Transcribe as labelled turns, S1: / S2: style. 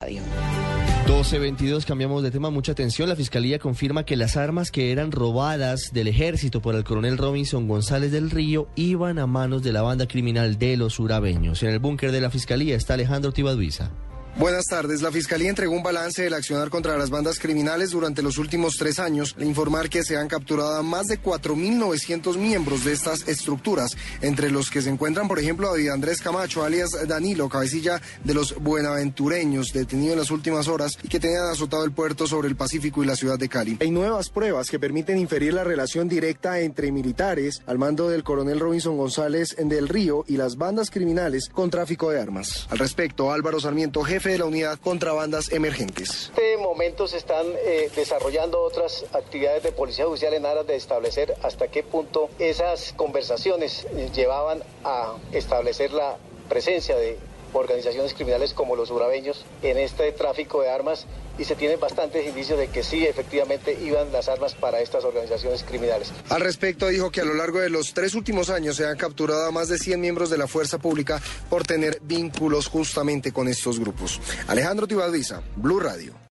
S1: 12.22, cambiamos de tema, mucha atención. La Fiscalía confirma que las armas que eran robadas del ejército por el coronel Robinson González del Río iban a manos de la banda criminal de los urabeños. En el búnker de la Fiscalía está Alejandro Tibaduiza.
S2: Buenas tardes. La Fiscalía entregó un balance del accionar contra las bandas criminales durante los últimos tres años, al informar que se han capturado a más de 4.900 miembros de estas estructuras, entre los que se encuentran, por ejemplo, David Andrés Camacho, alias Danilo, cabecilla de los buenaventureños, detenido en las últimas horas y que tenían azotado el puerto sobre el Pacífico y la ciudad de Cali. Hay nuevas pruebas que permiten inferir la relación directa entre militares al mando del coronel Robinson González del Río y las bandas criminales con tráfico de armas. Al respecto, Álvaro Sarmiento, jefe de la unidad contra bandas emergentes.
S3: En este momento se están eh, desarrollando otras actividades de policía judicial en aras de establecer hasta qué punto esas conversaciones llevaban a establecer la presencia de organizaciones criminales como los urabeños en este tráfico de armas y se tienen bastantes indicios de que sí, efectivamente, iban las armas para estas organizaciones criminales.
S2: Al respecto, dijo que a lo largo de los tres últimos años se han capturado a más de 100 miembros de la fuerza pública por tener vínculos justamente con estos grupos. Alejandro Tibadiza, Blue Radio.